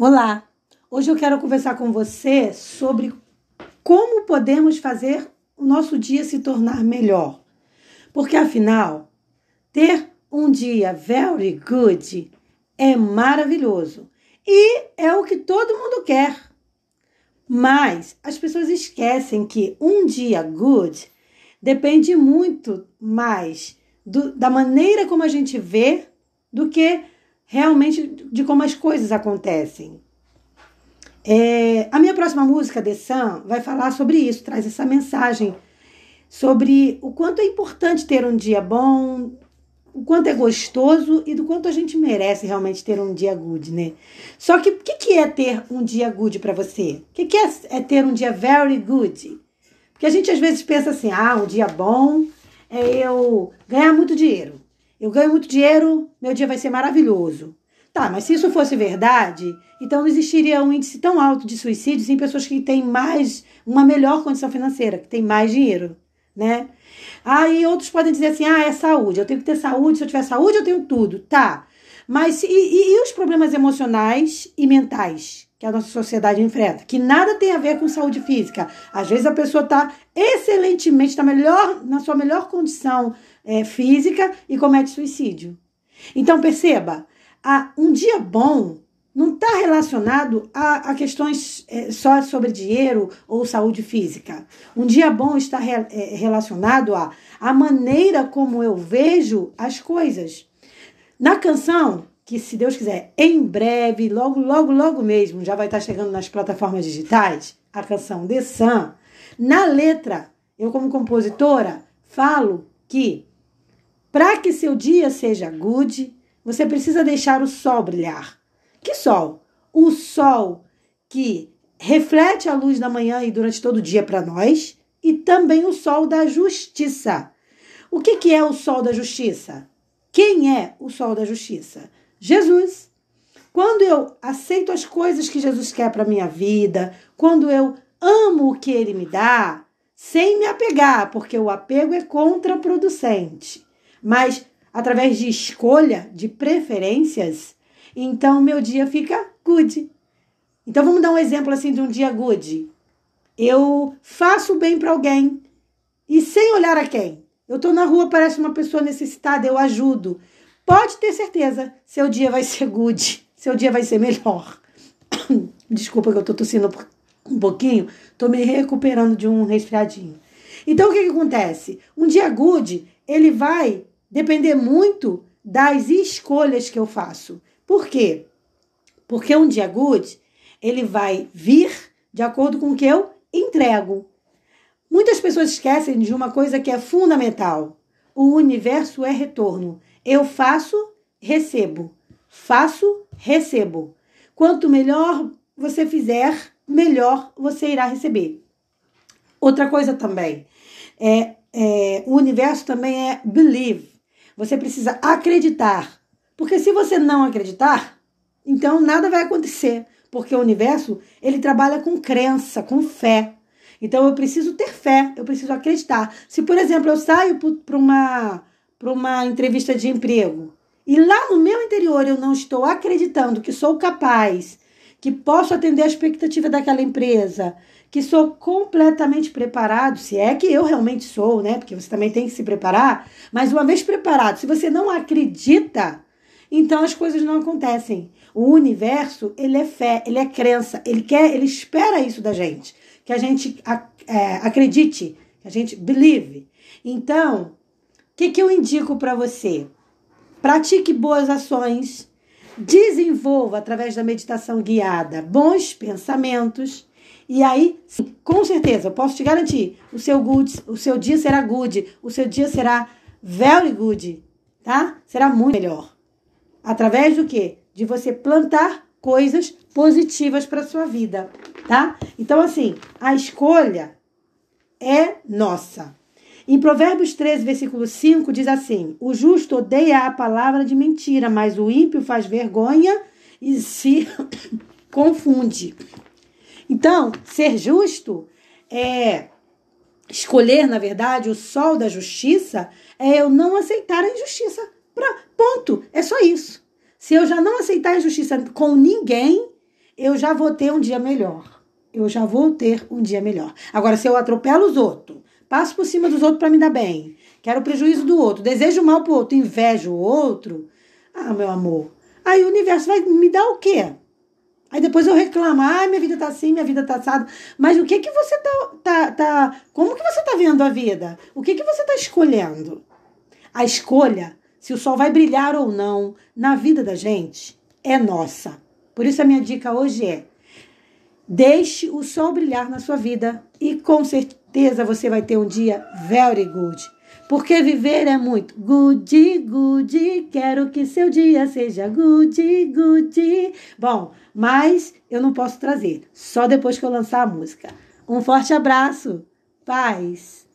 Olá! Hoje eu quero conversar com você sobre como podemos fazer o nosso dia se tornar melhor. Porque afinal, ter um dia very good é maravilhoso e é o que todo mundo quer. Mas as pessoas esquecem que um dia good depende muito mais do, da maneira como a gente vê do que realmente de como as coisas acontecem. É, a minha próxima música, The Sun, vai falar sobre isso, traz essa mensagem sobre o quanto é importante ter um dia bom, o quanto é gostoso e do quanto a gente merece realmente ter um dia good, né? Só que o que, que é ter um dia good para você? O que, que é, é ter um dia very good? Porque a gente às vezes pensa assim, ah, um dia bom é eu ganhar muito dinheiro. Eu ganho muito dinheiro, meu dia vai ser maravilhoso. Tá, mas se isso fosse verdade, então não existiria um índice tão alto de suicídios em pessoas que têm mais, uma melhor condição financeira, que têm mais dinheiro, né? Aí outros podem dizer assim: ah, é saúde, eu tenho que ter saúde, se eu tiver saúde, eu tenho tudo. Tá. Mas e, e, e os problemas emocionais e mentais que a nossa sociedade enfrenta? Que nada tem a ver com saúde física. Às vezes a pessoa está excelentemente, está melhor, na sua melhor condição é, física e comete suicídio. Então perceba, a, um dia bom não está relacionado a, a questões é, só sobre dinheiro ou saúde física. Um dia bom está re, é, relacionado a a maneira como eu vejo as coisas. Na canção, que se Deus quiser, em breve, logo, logo, logo mesmo, já vai estar chegando nas plataformas digitais, a canção The Sun, na letra, eu como compositora, falo que para que seu dia seja good, você precisa deixar o sol brilhar. Que sol? O sol que reflete a luz da manhã e durante todo o dia para nós, e também o sol da justiça. O que, que é o sol da justiça? Quem é o sol da justiça? Jesus. Quando eu aceito as coisas que Jesus quer para minha vida, quando eu amo o que ele me dá, sem me apegar, porque o apego é contraproducente, mas através de escolha, de preferências, então meu dia fica good. Então vamos dar um exemplo assim de um dia good. Eu faço bem para alguém e sem olhar a quem. Eu estou na rua, parece uma pessoa necessitada, eu ajudo. Pode ter certeza, seu dia vai ser good, seu dia vai ser melhor. Desculpa que eu estou tossindo um pouquinho, estou me recuperando de um resfriadinho. Então o que, que acontece? Um dia good, ele vai depender muito das escolhas que eu faço. Por quê? Porque um dia good, ele vai vir de acordo com o que eu entrego. Muitas pessoas esquecem de uma coisa que é fundamental. O universo é retorno. Eu faço, recebo. Faço, recebo. Quanto melhor você fizer, melhor você irá receber. Outra coisa também, é, é, o universo também é believe. Você precisa acreditar. Porque se você não acreditar, então nada vai acontecer. Porque o universo, ele trabalha com crença, com fé. Então eu preciso ter fé, eu preciso acreditar. Se, por exemplo, eu saio para uma, uma entrevista de emprego e lá no meu interior eu não estou acreditando que sou capaz, que posso atender a expectativa daquela empresa, que sou completamente preparado, se é que eu realmente sou, né? Porque você também tem que se preparar. Mas uma vez preparado, se você não acredita, então as coisas não acontecem. O universo, ele é fé, ele é crença, ele quer, ele espera isso da gente que a gente é, acredite, que a gente believe. Então, o que, que eu indico para você? Pratique boas ações, desenvolva através da meditação guiada bons pensamentos. E aí, sim, com certeza, eu posso te garantir, o seu good, o seu dia será good, o seu dia será very good, tá? Será muito melhor. Através do quê? De você plantar coisas positivas para sua vida tá? Então, assim, a escolha é nossa. Em Provérbios 13, versículo 5, diz assim: O justo odeia a palavra de mentira, mas o ímpio faz vergonha e se confunde. Então, ser justo é escolher, na verdade, o sol da justiça, é eu não aceitar a injustiça. Ponto. É só isso. Se eu já não aceitar a injustiça com ninguém, eu já vou ter um dia melhor. Eu já vou ter um dia melhor. Agora, se eu atropelo os outros, passo por cima dos outros para me dar bem, quero o prejuízo do outro, desejo mal pro outro, invejo o outro, ah, meu amor, aí o universo vai me dar o quê? Aí depois eu reclamo, ah, minha vida tá assim, minha vida tá assada. Mas o que que você tá, tá, tá como que você tá vendo a vida? O que que você tá escolhendo? A escolha, se o sol vai brilhar ou não na vida da gente, é nossa. Por isso a minha dica hoje é: deixe o sol brilhar na sua vida e com certeza você vai ter um dia very good. Porque viver é muito good, good. Quero que seu dia seja good, good. Bom, mas eu não posso trazer, só depois que eu lançar a música. Um forte abraço, paz.